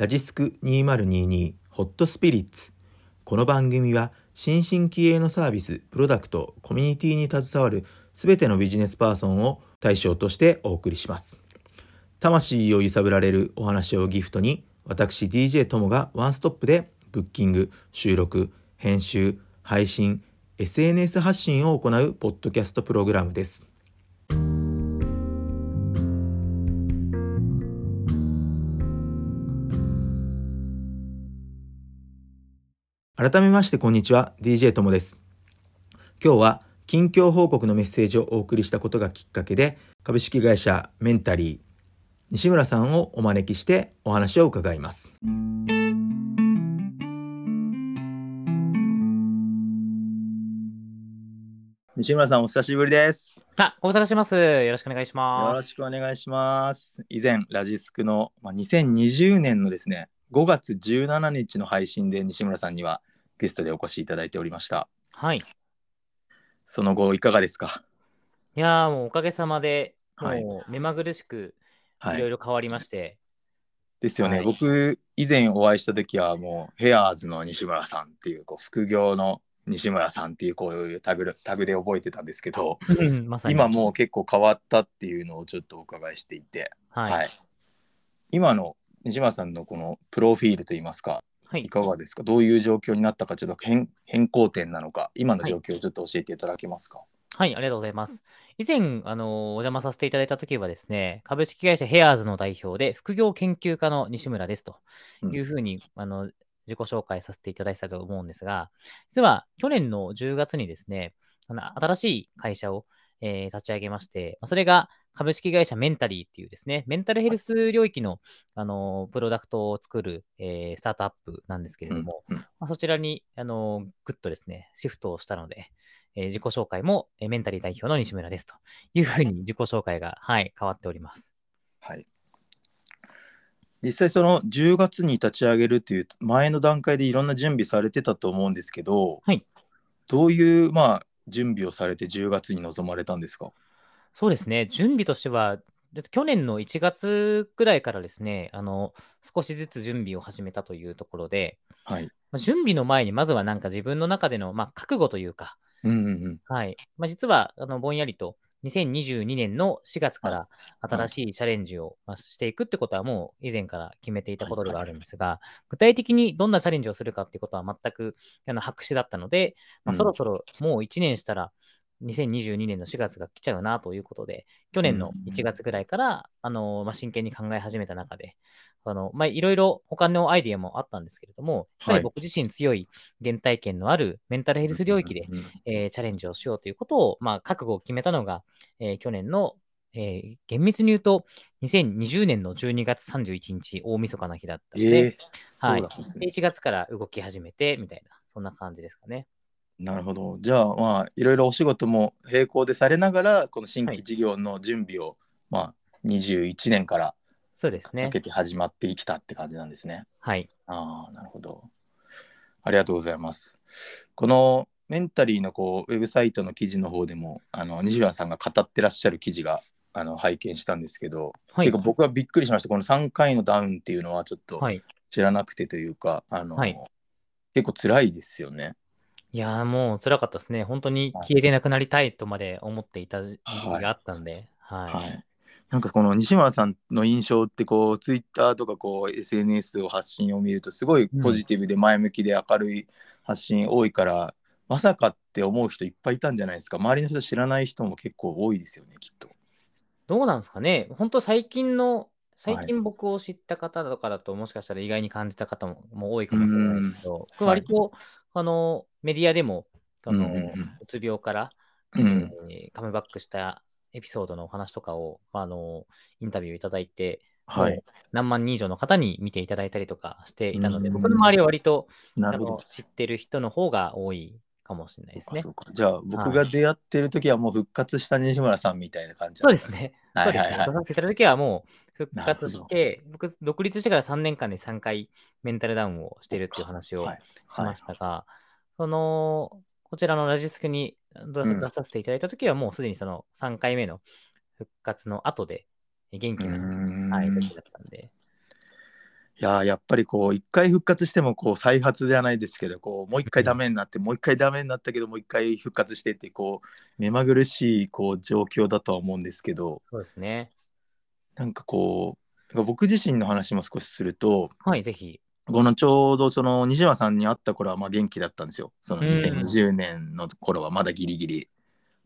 ラジスク2022ホットスピリッツ。この番組は新進気鋭のサービスプロダクトコミュニティに携わるすべてのビジネスパーソンを対象としてお送りします。魂を揺さぶられるお話をギフトに私 DJ ともがワンストップでブッキング収録編集配信 SNS 発信を行うポッドキャストプログラムです。改めましてこんにちは。DJ ともです。今日は近況報告のメッセージをお送りしたことがきっかけで株式会社メンタリー西村さんをお招きしてお話を伺います。西村さんお久しぶりです。あ、ご無沙汰します。よろしくお願いしよろます。しくお願いします。以前ラジスクの、まあ、2020年のですね5月17日の配信で西村さんにはゲストでお越しいただいておりましたはい。いその後いかがですか？やーもうおかげさまで、はいもう目まぐるしくいはいろいろ変わりまして、ですよね、はい僕以前お会いした時はもうヘアーズの西村さんっていうこう副業の西村さんっていうこういうタグタグで覚えてたんですけど。今もう結構変わったっていうのをちょっとお伺いしていて、はい。ははいい。今の西村さんのこのプロフィールといいますかい。かがですか？どういう状況になったかちょっと変変更点なのか今の状況をちょっと教えていただけますか？はい、ありがとうございます。以前、あのーお邪魔させていただいたときはですね、株式会社ヘアーズの代表で、副業研究家の西村ですというふうに、あの、自己紹介させていただいたと思うんですが、実は去年の10月にですね、あの新しい会社を、えー立ち上げまして、まあそれが株式会社メンタリーっていうですね、メンタルヘルス領域の、あのプロダクトを作る、えースタートアップなんですけれども、うんうんまあ、そちらに、あのぐっとですね、シフトをしたので、えー自己紹介も、えーメンタリー代表の西村ですというふうに自己紹介が、はい、変わっております。はい。実際その10月に立ち上げるっていう前の段階でいろんな準備されてたと思うんですけど、はいどういうまあ準備をされて10月に臨まれたんですか？そうですね、準備としては、で去年の1月くらいからですね、あの少しずつ準備を始めたというところで、はい。まあ、準備の前にまずはなんか自分の中での、まあ、覚悟というか、うんうんうん。はいまあ、実はあのぼんやりと2022年の4月からはい。新しいチャレンジをまあしていくってことはもう以前から決めていたことではあるんですが、具体的にどんなチャレンジをするかってことは全くあの白紙だったので、まあ、うんそろそろもう1年したら2022年の4月が来ちゃうなということで、去年の1月ぐらいから、あのまあ、真剣に考え始めた中で、あのまあ、いろいろ他のアイディアもあったんですけれども、やっぱり僕自身強い原体験のあるメンタルヘルス領域で、えーチャレンジをしようということを、まあ、覚悟を決めたのが、えー去年の、えー厳密に言うと、2020年の12月31日、大晦日の日だったので、ええはいね。1月から動き始めて、みたいな、そんな感じですかね。なるほど。じゃあまあいろいろお仕事も並行でされながらこの新規はい事業の準備を、まあ21年からそうですねかけ。て始まってきたって感じなんですね。はい。ああ、なるほど。ありがとうございます。このメンタリーのこうウェブサイトの記事の方でもあの西村さんが語ってらっしゃる記事があの拝見したんですけど、はい結構僕はびっくりしました。この3回のダウンっていうのはちょっとはい。知らなくてというか、あのはい結構辛いですよね。いやーもう辛かったですね。本当に消えてなくなりたいとまで思っていた時期があったんで、はい。はい。なんかこの西村さんの印象ってこうツイッターとかこう SNS を発信を見るとすごいポジティブで前向きで明るい発信多いから、まさかって思う人いっぱいいたんじゃないですか。周りの人知らない人も結構多いですよねきっと。どうなんですかね。本当最近の、最はい。近僕を知った方とかだと、もしかしたら意外に感じた方もも多いかもしれないですけど、僕割と、あの、メディアでも、あの、うんうんうん。うつ病から、うん。えーカムバックしたエピソードのお話とかを、あの、インタビューいただいて、はい何万人以上の方に見ていただいたりとかしていたので、うん僕の周りは割とあなるほどの。知ってる人の方が多いかもしれないですねじゃあ僕が出会ってる時はもう復活した西村さんみたいな感じなんそうです。ね。はいはいはいそうですね。出させていただいた時はもう復活して、僕、独立してから3年間で3回メンタルダウンをしているっていう話をはいしましたが、その、こちらのラジスクに出させていただいた時はもうすでにその3回目の復活の後で元気うな、い、時だったんで。いやーやっぱりこう一回復活してもこう再発じゃないですけどこうもう一回ダメになって、もう一回ダメになったけどもう一回復活してってこう目まぐるしいこう状況だとは思うんですけどそうですね。なんかこう僕自身の話も少しするとはい、ぜひ。このちょうどその西村さんに会った頃はまあ元気だったんですよ。そのうん。2020年の頃はまだギリギリ。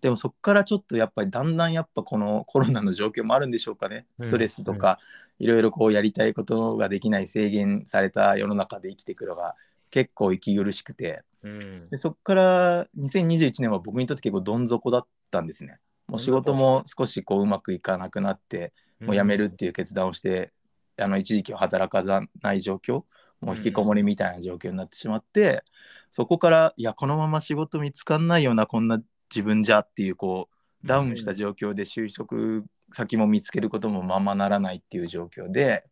でもそこからちょっとやっぱりだんだんやっぱこのコロナの状況もあるんでしょうかね。うん。ストレスとかいろいろこうやりたいことができない制限された世の中で生きていくのが結構息苦しくて。うん。でそこから2021年は僕にとって結構どん底だったんですね。もう仕事も少しこううまくいかなくなってもう辞めるっていう決断をして、あの一時期は働かない状況もう引きこもりみたいな状況になってしまって、そこからいやこのまま仕事見つかんないようなこんな自分じゃっていうこうダウンした状況で就職先も見つけることもままならないっていう状況で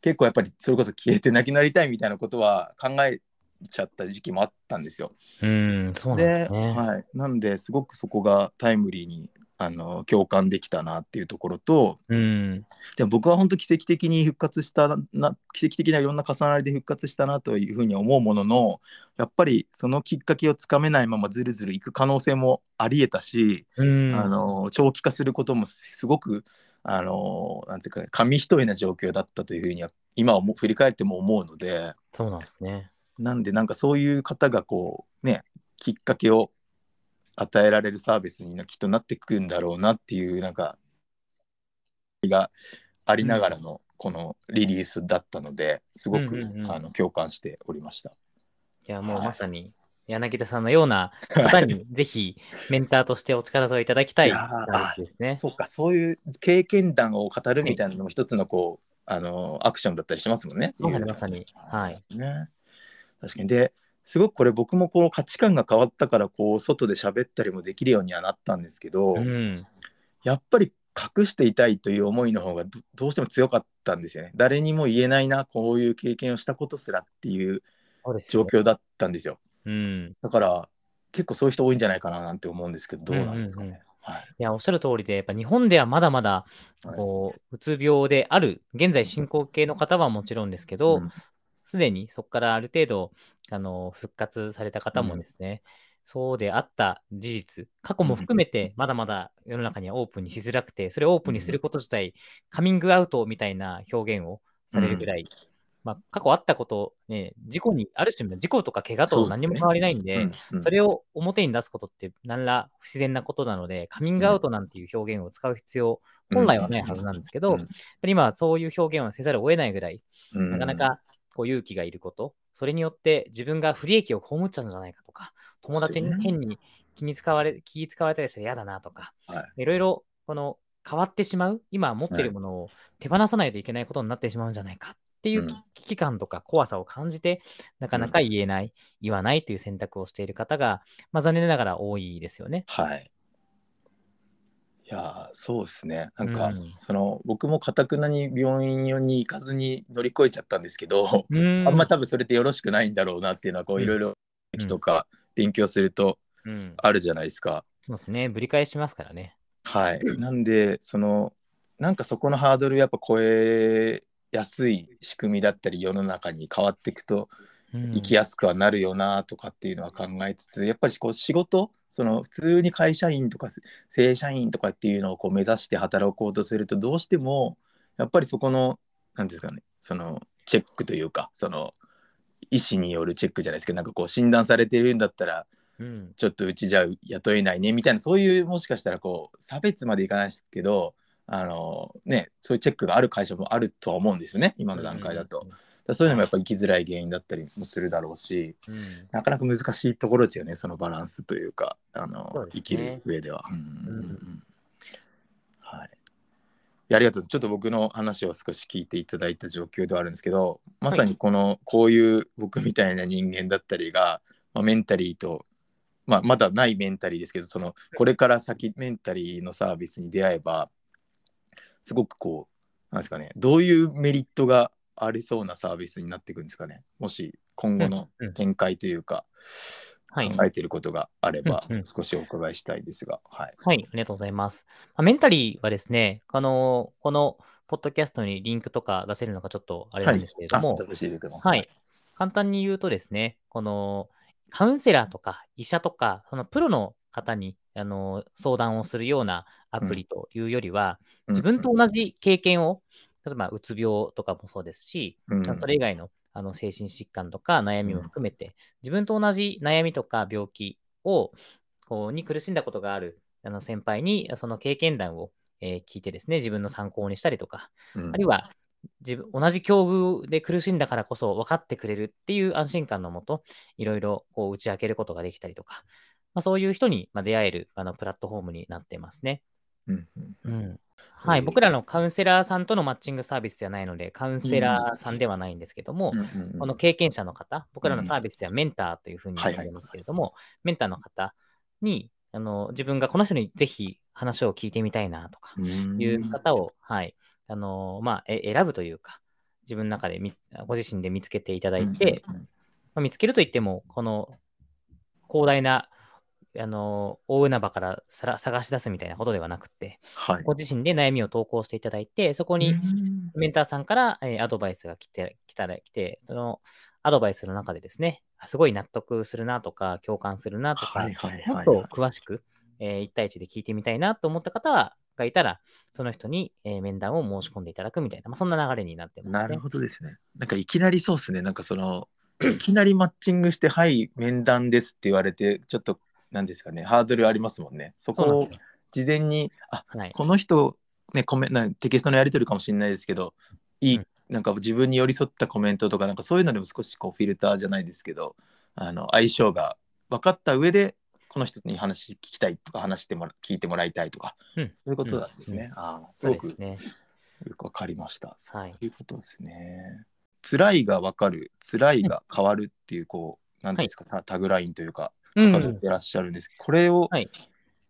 結構やっぱりそれこそ消えてなくなりたいみたいなことは考えちゃった時期もあったんですよ。うん、そうなんですね。はい、なんですごくそこがタイムリーにあの共感できたなっていうところとうん、でも僕は本当奇跡的に復活したな奇跡的ないろんな重なりで復活したなというふうに思うもののやっぱりそのきっかけをつかめないままずるずるいく可能性もありえたし、うん、あの長期化することもすごくあのなんていうか紙一重な状況だったというふうには今はも振り返っても思うので。そうなんですね。なんでなんかそういう方がこうねきっかけを与えられるサービスになきっとなってくんだろうなっていうなんかがありながらのこのリリースだったのですごく、あの共感しておりました。いや、もうはいまさに柳田さんのような方にぜひメンターとしてお力添えいただきたいですね。そうかそういう経験談を語るみたいなのも一つのこう、あのアクションだったりしますもんね。まさにまさに。はい。ね。確かに。で、すごくこれ僕もこう価値観が変わったからこう外で喋ったりもできるようにはなったんですけど、うん、やっぱり隠していたいという思いの方がどどうしても強かったんですよね。誰にも言えないな、こういう経験をしたことすらっていう。状況だったんですよ。うん。だから結構そういう人多いんじゃないかななんて思うんですけど、どうなんですかね。うんうんうんはいいや、おっしゃる通りで、やっぱ日本ではまだまだ、はいこう、うつ病である、現在進行形の方はもちろんですけどうん、すで、にそこからある程度、あの、復活された方もですね、そうであった事実、過去も含めて、まだまだ世の中にはオープンにしづらくて、それをオープンにすること自体、カミングアウトみたいな表現をされるぐらい、まあ、過去あったこと、ね、事故に、ある種の事故とか怪我と何にも変わりないんで、うんうん。それを表に出すことって何ら不自然なことなので、カミングアウトなんていう表現を使う必要、本来はないはずなんですけど、うん。やっぱり今はそういう表現をせざるを得ないぐらい、うん。なかなかこう勇気がいること、それによって自分が不利益を被っちゃうんじゃないかとか、友達に変に気に使われ、気使われたりしたら嫌だなとか、はい。ろいろこの変わってしまう、今持っているものを手放さないといけないことになってしまうんじゃないか。っていううん。危機感とか怖さを感じて、なかなか言えない、言わないという選択をしている方が、まあ、残念ながら多いですよね。はい。いやーそうですね。なんか、うんその僕もかたくなに病院に行かずに乗り越えちゃったんですけど、うん あんま多分それってよろしくないんだろうなっていうのはこううんいろいろとか勉強するとうん、あるじゃないですか。そうですね。ぶり返しますからね。はい。なんでそのなんかそこのハードルやっぱ超えやすい仕組みだったり世の中に変わっていくとうん生きやすくはなるよなとかっていうのは考えつつやっぱりこう仕事その普通に会社員とか正社員とかっていうのをこう目指して働こうとするとどうしてもやっぱりそこの何ですかねそのチェックというかその医師によるチェックじゃないですけどなんかこう診断されてるんだったらうん。ちょっとうちじゃ雇えないねみたいなそういうもしかしたらこう差別までいかないですけどあのねそういうチェックがある会社もあるとは思うんですよね今の段階だと。だからそういうのもやっぱ生きづらい原因だったりもするだろうしうん。うんなかなか難しいところですよねそのバランスというかあのね。生きる上では。はい。ありがとう。ちょっと僕の話を少し聞いていただいた状況ではあるんですけどまさにこの、こういう僕みたいな人間だったりが、まあ、メンタリーと、まあ、まだないメンタリーですけどそのこれから先メンタリーのサービスに出会えばすごくこうなんですかねどういうメリットがありそうなサービスになっていくんですかねもし今後のうんうん展開というか、はい。考えていることがあればうんうん少しお伺いしたいですが、はい。はい、ありがとうございます。まあメンタリーはですね、あのこのポッドキャストにリンクとか出せるのかちょっとあれなんですけれども、あ出していはい。簡単に言うとですね、このカウンセラーとか医者とか、そのプロの方にあの相談をするようなアプリというよりは、うん自分と同じ経験を、例えばうつ病とかもそうですし、うん。それ以外のあの精神疾患とか悩みも含めて、自分と同じ悩みとか病気をこうに苦しんだことがあるあの先輩にその経験談を、えー聞いてですね、自分の参考にしたりとか、うん。あるいは自分同じ境遇で苦しんだからこそ分かってくれるっていう安心感のもと、いろいろこう打ち明けることができたりとか、まあ、そういう人にまあ出会えるあのプラットフォームになってますね。うんうん。うんはい、えー僕らのカウンセラーさんとのマッチングサービスではないので、カウンセラーさんではないんですけども、うんうんうんこの経験者の方、僕らのサービスではメンターというふうに呼んでますけれども、メンターの方にあの自分がこの人にぜひ話を聞いてみたいなとかうん。いう方を、はいあのまあ、え選ぶというか、自分の中でみご自身で見つけていただいて、うんうん。まあ、見つけるといっても、この広大なあの大海原からさら探し出すみたいなことではなくて、はいご自身で悩みを投稿していただいて、そこにうんメンターさんから、えーアドバイスが来て来たら来て、そのアドバイスの中でですね、あすごい納得するなとか、共感するなとか、はいはいもっはいと詳しく、え1対1で聞いてみたいなと思った方はがいたら、その人に、えー面談を申し込んでいただくみたいな、まあ、そんな流れになってますね。なるほどですね。なんかいきなりそうですね。なんかその、いきなりマッチングして、はい、面談ですって言われて、ちょっと、なんですかね、ハードルありますもんね。そこを事前に、あはい。この人、ね、コメなテキストのやり取りかもしれないですけど、いい、うんなんか自分に寄り添ったコメントとか、なんかそういうのでも少しこうフィルターじゃないですけど、あの相性が分かった上で、この人に話聞きたいとか、話してもら聞いてもらいたいとか、うんそういうことなんですね。うんああ、すごくですね。よくわかりました。そはい。ういうことですね。辛いがわかる、辛いが変わるっていう、こう、なんていうんですか、タタグラインというか、うん書かれてらっしゃるんですけど、これを、はい。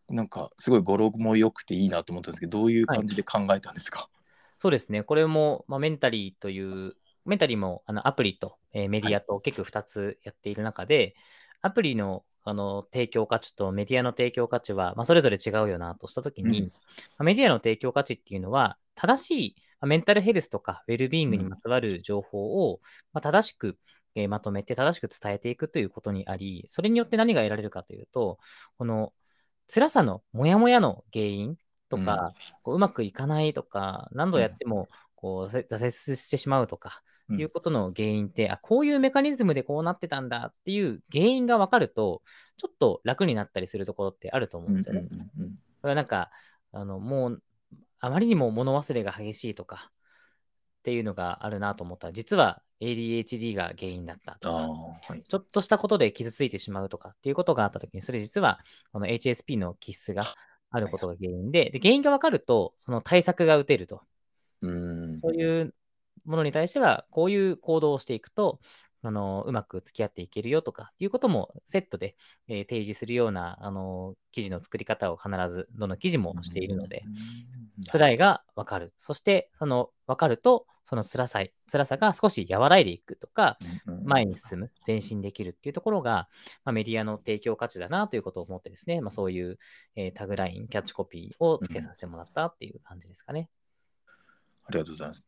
なんか、すごい語呂も良くていいなと思ったんですけど、どういう感じで考えたんですか、そうですね。これも、まあ、メンタリーという、メンタリーもあのアプリと、えーメディアと結構2つやっている中で、アプリのあの提供価値とメディアの提供価値は、まあ、それぞれ違うよなとしたときに、うん。まあメディアの提供価値っていうのは、正しいまあメンタルヘルスとかウェルビーイングにまつわる情報を、まあ、正しく、えーまとめて正しく伝えていくということにあり、それによって何が得られるかというと、この辛さのモヤモヤの原因とか、こううまくいかないとか、何度やってもこうせ挫折してしまうとか、うん。いうことの原因って、あ、こういうメカニズムでこうなってたんだっていう原因が分かると、ちょっと楽になったりするところってあると思うんですよね。うんうんうんこれはなんか、あの、もう、あまりにも物忘れが激しいとかっていうのがあるなと思った。ら、実は ADHD が原因だったとあか、ーはい。ちょっとしたことで傷ついてしまうとかっていうことがあったときに、それ実はこの HSP の気質があることが原因で、で原因が分かると、その対策が打てると。うん。そういうものに対しては、こういう行動をしていくと、あのうまく付き合っていけるよとかっていうこともセットで、えー提示するようなあの記事の作り方を必ずどの記事もしているので、辛いが分かる。そして、その分かると、その辛さ辛さが少し和らいでいくとか、前に進む、前進できるっていうところが、まあ、メディアの提供価値だなということを思ってですね、まあ、そういう、えータグライン、キャッチコピーをつけさせてもらったっていう感じですかね。ありがとうございます。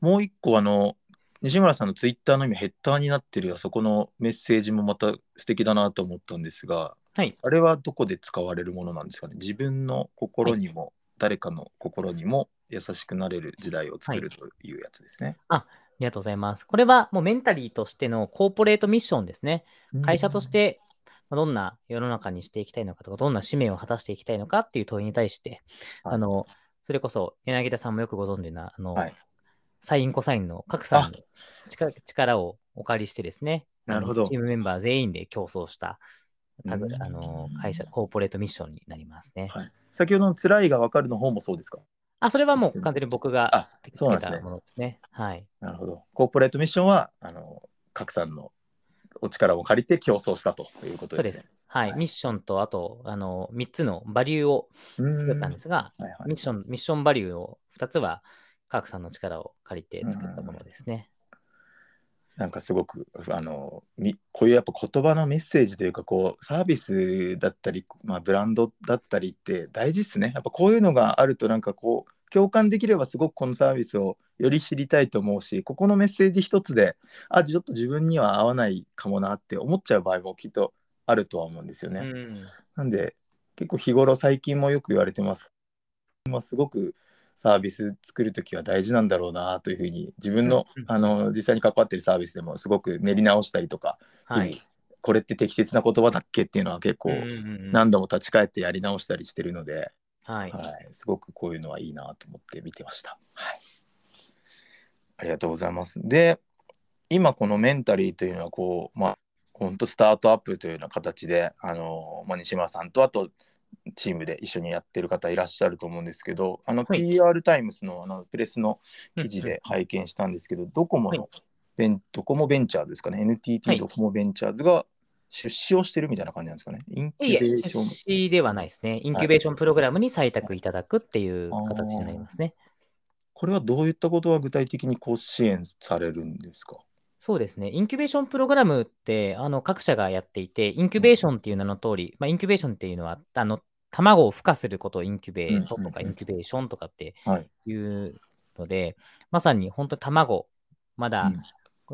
もう一個、あの、西村さんのツイッターの今ヘッダーになってるあそこのメッセージもまた素敵だなと思ったんですが、はい。あれはどこで使われるものなんですかね？自分の心にも、誰かの心にも優しくなれる時代を作るというやつですね。ありがとうございます。これはもうメンタリーとしてのコーポレートミッションですね。会社としてまあどんな世の中にしていきたいのかとか、どんな使命を果たしていきたいのかっていう問いに対して、はいあの、それこそ柳田さんもよくご存知な、あの、はいサインコサインの各さんの力力をお借りしてですね、なるほどチームメンバー全員で競争した、あの会社、コーポレートミッションになりますね。はい、先ほどの辛いが分かるの方もそうですか？あ、それはもう完全に僕があつけそうなんですねたものですね。はい。なるほど。コーポレートミッションは、あの、賀来さんのお力を借りて競争したということでねそうですす。。はい。はいミッションと、あと、あの、3つのバリューを作ったんですが、はいはいミッション、ミッションバリューを2つは、カークさんの力を借りて作ったものですね。なんかすごくあのみこういうやっぱ言葉のメッセージというかこうサービスだったり、まあ、ブランドだったりって大事っすねやっぱこういうのがあるとなんかこう共感できればすごくこのサービスをより知りたいと思うしここのメッセージ一つであちょっと自分には合わないかもなって思っちゃう場合もきっとあるとは思うんですよね。うんなんで結構日頃最近もよく言われてます。まあ、すごくサービス作るときは大事なんだろうなというふうに自分の,、うんあの実際に関わってるサービスでもすごく練り直したりとか、はい。これって適切な言葉だっけっていうのは結構何度も立ち返ってやり直したりしてるので、はい。はい、すごくこういうのはいいなと思って見てました。はい、ありがとうございます。で今このメンタリーというのはこうまあ本当スタートアップというような形であの、まあ、西村さんとあとチームで一緒にやってる方いらっしゃると思うんですけどあのはい。PR タイムスのあのプレスの記事で拝見したんですけど、ドコモのベンドコモベンチャーズですかね。は NTT い。ドコモベンチャーズが出資をしてるみたいな感じなんですかね。インキュベーション出資ではないですね。インキュベーションプログラムに採択いただくっていう形になりますね。これはどういったことが具体的にこう支援されるんですか？そうですね。インキュベーションプログラムって、あの、各社がやっていて、インキュベーションっていう名の通り、まあ、インキュベーションっていうのは、あの、卵を孵化することをインキュベートとかうんうんうんインキュベーションとかってはい。いうので、まさに本当卵、まだ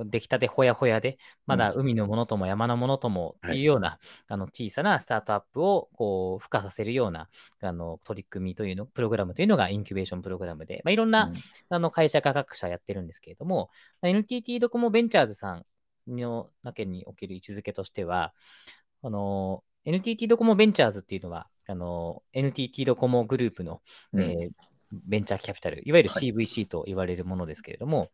出来たてほやほやで、まだ海のものとも山のものともっていうような、あの小さなスタートアップをこう孵化させるようなあの取り組みというの、プログラムというのがインキュベーションプログラムで、まあ、いろんな、あの会社が各社やってるんですけれども、NTT ドコモベンチャーズさんの中における位置づけとしては、あの NTT ドコモベンチャーズっていうのは、あの NTT ドコモグループの、うん。えーベンチャーキャピタル、いわゆるはい。CVC と言われるものですけれども、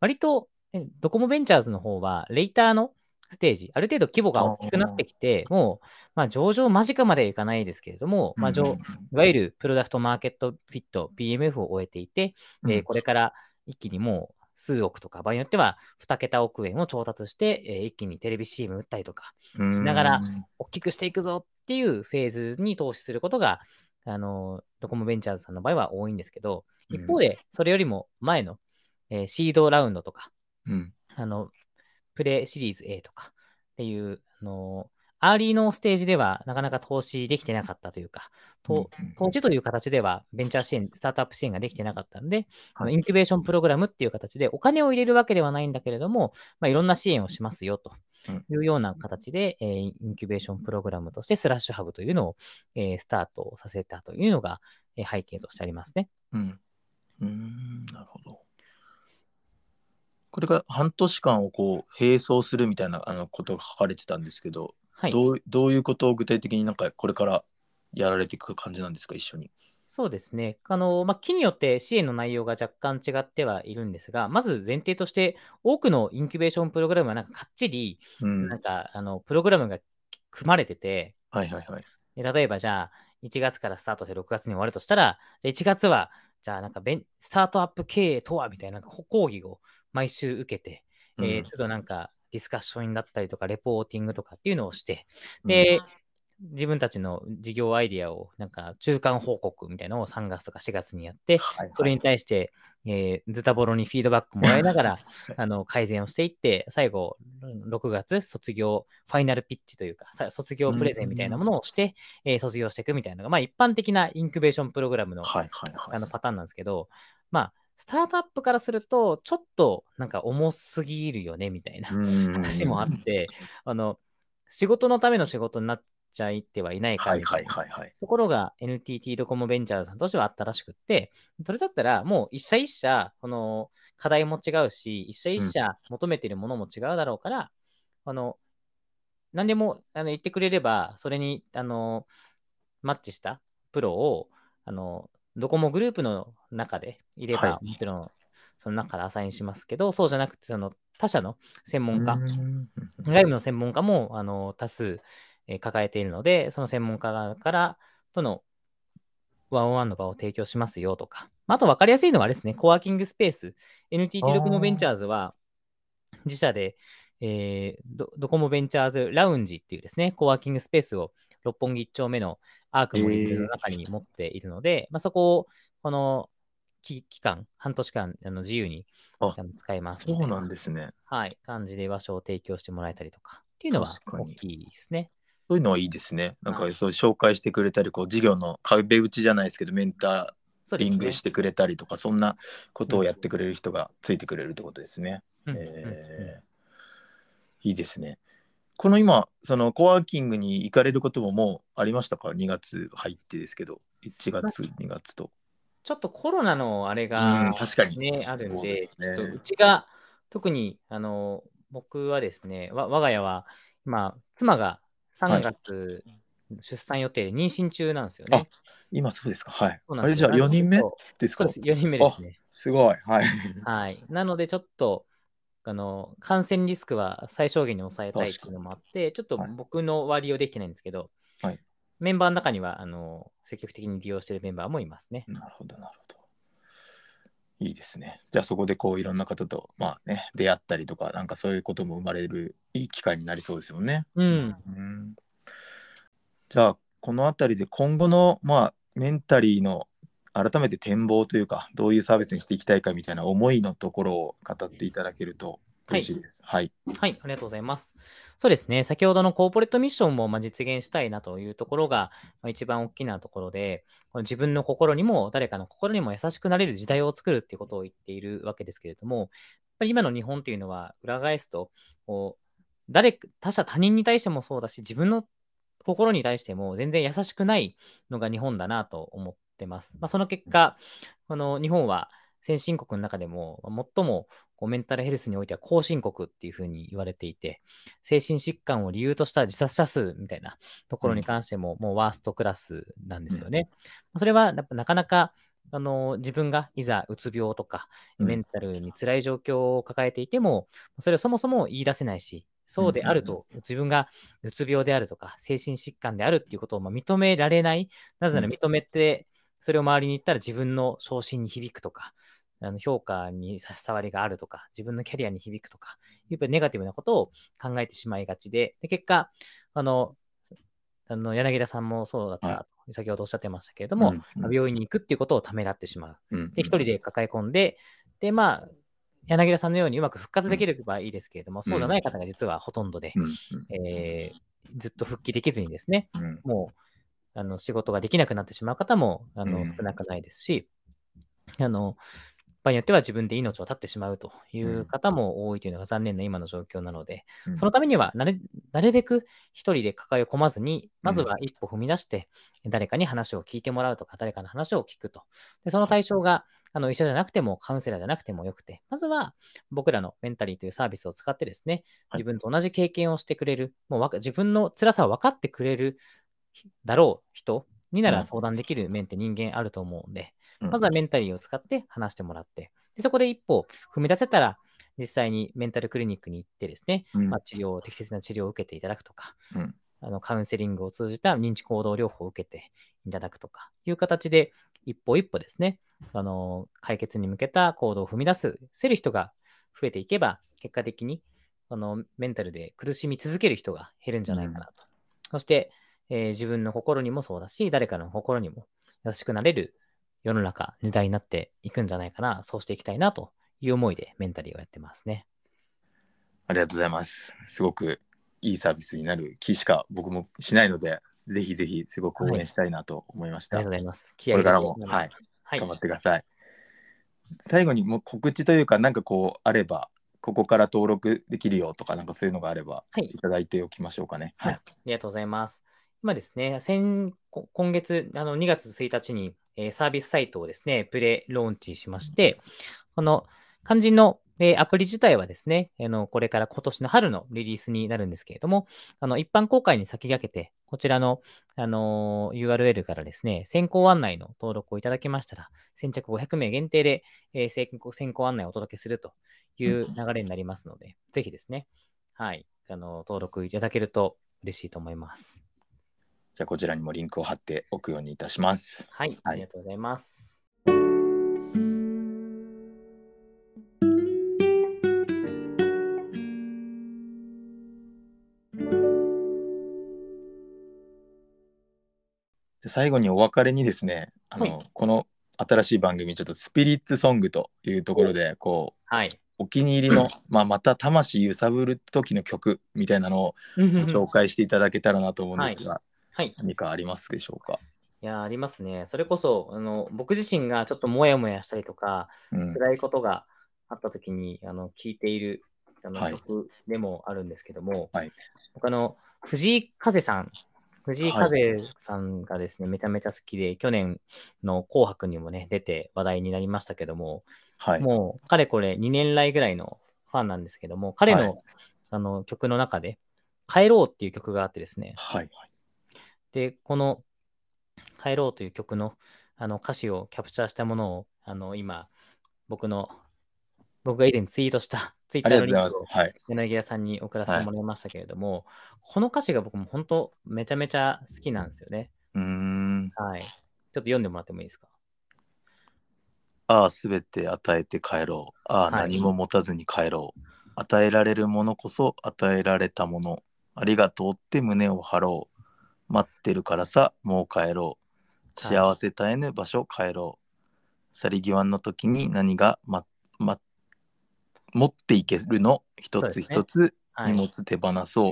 割とえドコモベンチャーズの方は、レイターのステージ、ある程度規模が大きくなってきて、もう、まあ、上場間近までいかないですけれども、まあ、上いわゆるプロダクトマーケットフィット、PMF を終えていて、えーこれから一気にもう数億とか、場合によっては2桁億円を調達して、えー一気にテレビ CM 打ったりとか、れしながら大きくしていくぞっていうフェーズに投資することが、あのドコモベンチャーズさんの場合は多いんですけど、一方で、それよりも前の、えーシードラウンドとか、うんあの、プレシリーズ A とかっていう、あの、アーリーのステージではなかなか投資できてなかったというか、と投資という形ではベンチャー支援、スタートアップ支援ができてなかったので、あのはいインキュベーションプログラムっていう形でお金を入れるわけではないんだけれども、まあ、いろんな支援をしますよというような形で、えーインキュベーションプログラムとしてスラッシュハブというのを、えースタートさせたというのが、えー背景としてありますね。うん。うーん、なるほど。これが半年間をこう並走するみたいなあのことが書かれてたんですけど、はい。どうどういうことを具体的になんかこれからやられていく感じなんですか、一緒に。そうですね。あの、まあ、木によって支援の内容が若干違ってはいるんですが、まず前提として、多くのインキュベーションプログラムはなんかかっちり、うん。なんか、あの、プログラムが組まれてて、はいはいはい。で例えばじゃあ、1月からスタートして6月に終わるとしたら、じゃあ1月は、じゃあなんかベン、スタートアップ経営とはみたいな講義を毎週受けて、えーうんちょっとなんかディスカッションだったりとか、レポーティングとかっていうのをして、で、自分たちの事業アイディアを、なんか中間報告みたいなのを3月とか4月にやって、はいはい。それに対して、えーズタボロにフィードバックもらいながら、あの改善をしていって、最後、うん6月、卒業、ファイナルピッチというか、さ卒業プレゼンみたいなものをして、えー卒業していくみたいなのが、まあ、一般的なインキュベーションプログラムの,、はいはいはい。あのパターンなんですけど、まあ、スタートアップからすると、ちょっとなんか重すぎるよねみたいなうん話もあって、あの仕事のための仕事になっちゃいってはいないかはい。ところが NTT ドコモベンチャーズさんとしてはあったらしくって、それだったらもう一社一社、この課題も違うし、一社一社求めているものも違うだろうから、あの、何でもあの言ってくれれば、それにあのマッチしたプロを、あの、ドコモグループの中でいれば、はもちろんその中からアサインしますけど、そうじゃなくて、その他社の専門家、うん。外部の専門家もあの多数、えー抱えているので、その専門家からとのワンオンワンの場を提供しますよとか、あと分かりやすいのはあれですね、コワーキングスペース、NTT ドコモベンチャーズは自社で、えードドコモベンチャーズラウンジっていうですね、コワーキングスペースを六本木1丁目のアークモリングの中に持っているので、まあ、そこをこの期期間、半年間あの自由にあ使えますそうなでんですね。はい、感じで場所を提供してもらえたりとかっていうのは大きいですね。そういうのはいいですね。なんかはいそう紹介してくれたり、こう事業の壁打ちじゃないですけど、メンターリングしてくれたりとかそんなことをやってくれる人がついてくれるってことですね。うんえーいいですね。この今そのコワーキングに行かれることももうありましたか？2月入ってですけど1月2月と。ちょっとコロナのあれうがん、確かにね、あるんで、ですねうちが特にあの僕はですね、わ我が家は今、妻が3月出産予定で妊娠中なんですよね。今そうですかはい。あれじゃあ4人目ですか？そうです、4人目ですね。すごい。はい。はい。なので、ちょっと、あの、感染リスクは最小限に抑えたいっていうのもあって、ちょっとはい僕の割りをできてないんですけど、はいメンバーの中には、あの、積極的に利用しているメンバーもいますね。なるほど、なるほど。いいですね。じゃあそこでこういろんな方と、まあね、出会ったりとか、なんかそういうことも生まれるいい機会になりそうですよね。うん。うんじゃあこの辺りで今後の、まあ、メンタリーの改めて展望というかどういうサービスにしていきたいかみたいな思いのところを語っていただけると嬉しいです。はい。はい、ありがとうございます。そうですね、先ほどのコーポレートミッションもまあ実現したいなというところがまあ一番大きなところで、この自分の心にも誰かの心にも優しくなれる時代を作るっていうことを言っているわけですけれども、やっぱり今の日本っていうのは裏返すと、こう誰か他者、他人に対してもそうだし、自分の心に対しても全然優しくないのが日本だなと思ってます。まあ、その結果、この日本は先進国の中でもまあ最もこうメンタルヘルスにおいては後進国っていうふうに言われていて、精神疾患を理由とした自殺者数みたいなところに関しても、もうワーストクラスなんですよね。それはやっぱなかなかあの自分がいざうつ病とか、うんメンタルに辛い状況を抱えていても、それをそもそも言い出せないし、そうであると、自分がうつ病であるとか、精神疾患であるっていうことをまあ認められない。なぜならうん認めて、それを周りに言ったら自分の昇進に響くとか、あの評価に差し障りがあるとか、自分のキャリアに響くとか、やっぱりネガティブなことを考えてしまいがちで、で結果、あの、あの柳田さんもそうだった、は先ほどおっしゃってましたけれども、うんうん。病院に行くっていうことをためらってしまう。うんで、一人で抱え込んで、で、まあ、柳田さんのようにうまく復活できればいいですけれども、そうじゃない方が実はほとんどで、うんうん。えーずっと復帰できずにですね、うん。もうあの仕事ができなくなってしまう方もあのうん。少なくないですし、あの場合によっては自分で命を絶ってしまうという方も多いというのが残念な今の状況なので、うん。そのためにはなるなるべく一人で抱え込まずに、まずは一歩踏み出して、誰かに話を聞いてもらうとか、誰かの話を聞くと。でその対象があの医者じゃなくても、カウンセラーじゃなくてもよくて、まずは僕らのメンタリーというサービスを使ってですね、はい。自分と同じ経験をしてくれる、もう自分の辛さを分かってくれるだろう人になうん。ら相談できる面って人間あると思うんで、うん。まずはメンタリーを使って話してもらって、でそこで一歩踏み出せたら、実際にメンタルクリニックに行ってですね、うん。まあ、治療、適切な治療を受けていただくとか、うん。あのカウンセリングを通じた認知行動療法を受けていただくとかいう形で、一歩一歩ですね、あの解決に向けた行動を踏み出す、せる人が増えていけば、結果的にあのメンタルで苦しみ続ける人が減るんじゃないかなと。そして、えー自分の心にもそうだし、誰かの心にも優しくなれる世の中、時代になっていくんじゃないかな、そうしていきたいなという思いでメンタリーをやってますね。ありがとうございます。すごくいいサービスになる気しか僕もしないので、ぜひぜひすごく応援したいなと思いました。ありがとうございます。気これからも、入はい、はい頑張ってください。最後にもう告知というか、なんかこうあれば、ここから登録できるよとか、なんかそういうのがあれば、はいいただいておきましょうかね。はい。ありがとうございます。今ですね、先こ今月あの2月1日に、えーサービスサイトをですね、プレローンチしまして、この肝心の、えーアプリ自体はですね、あのこれから今年の春のリリースになるんですけれども、あの一般公開に先駆けて、こちらの、あのー URL からですね、先行案内の登録をいただきましたら、先着500名限定で、えー先行先行案内をお届けするという流れになりますので、ぜひですね、はい、あの登録いただけると嬉しいと思います。じゃあこちらにもリンクを貼っておくようにいたします。はい、はいありがとうございます。で最後にお別れにですね、あの、はいこの新しい番組、ちょっとスピリッツソングというところで、こう、はい。お気に入りの、まあ、また魂揺さぶる時の曲みたいなのを紹介していただけたらなと思うんですが、はい。何かありますでしょうか？いや、ありますね。それこそ、あの、僕自身がちょっともやもやしたりとか、うん辛いことがあった時に、あの、聴いているあのはい曲でもあるんですけども、はい僕あの、藤井風さん、藤井はい風さんがですね、めちゃめちゃ好きで、去年の紅白にもね、出て話題になりましたけども、はい。もう、かれこれ2年来ぐらいのファンなんですけども、彼の,、はいあの曲の中で、帰ろうっていう曲があってですね、はい。で、この帰ろうという曲のあの歌詞をキャプチャーしたものを、あの今、僕の、僕が以前ツイートした、ツイッあターのリンクを。柳田さんに送らせてもらいましたけれども、この歌詞が僕も本当めちゃめちゃ好きなんですよね。うーん。はい。ちょっと読んでもらってもいいですか？ああ、すべて与えて帰ろう。ああ、はい何も持たずに帰ろう。与えられるものこそ与えられたもの。ありがとうって胸を張ろう。待ってるからさ、もう帰ろう。はい幸せ絶えぬ場所帰ろう。去り際の時に何が、ま、ま、持っていけるの？一つ一つはい。荷物手放そ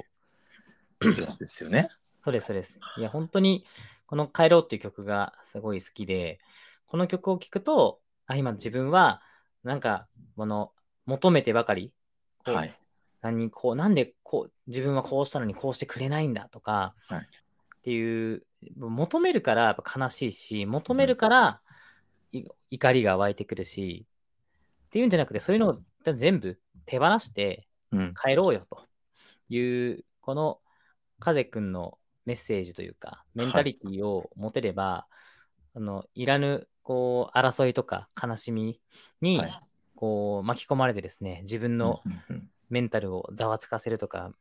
う。ってやつですよね。そうです、そうです。いや、本当に、この帰ろうっていう曲がすごい好きで、この曲を聴くと、あ、今自分は、なんか、この、求めてばかり、はい。何こう、なんでこう、自分はこうしたのにこうしてくれないんだとか、はいっていう、求めるからやっぱ悲しいし、求めるからい怒りが湧いてくるし、っていうんじゃなくて、そういうのを全部手放してうん。帰ろうよと。いう、この風くんのメッセージというか、メンタリティを持てれば、あのいらぬこう争いとか悲しみにはい。こう巻き込まれてですね、自分のうんうん。メンタルをざわつかせるとか、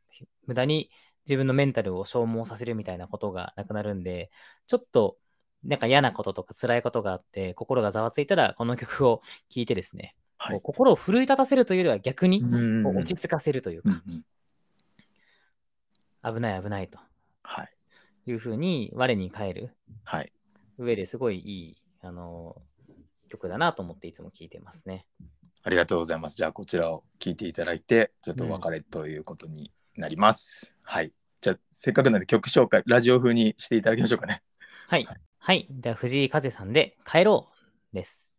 無駄に自分のメンタルを消耗させるみたいなことがなくなるんで、ちょっとなんか嫌なこととか辛いことがあって、心がざわついたら、この曲を聴いてですね、はい。心を奮い立たせるというよりは逆に落ち着かせるというか、うんうん危ない危ないとはい。いうふうに我に返るはい。上ですごいいい、あの曲だなと思っていつも聴いてますね。ありがとうございます。じゃあこちらを聞いていただいて、ちょっとお別れということになります。はい。じゃあせっかくなんで曲紹介、ラジオ風にしていただきましょうかね。はい。はい。では、藤井風さんで帰ろうです。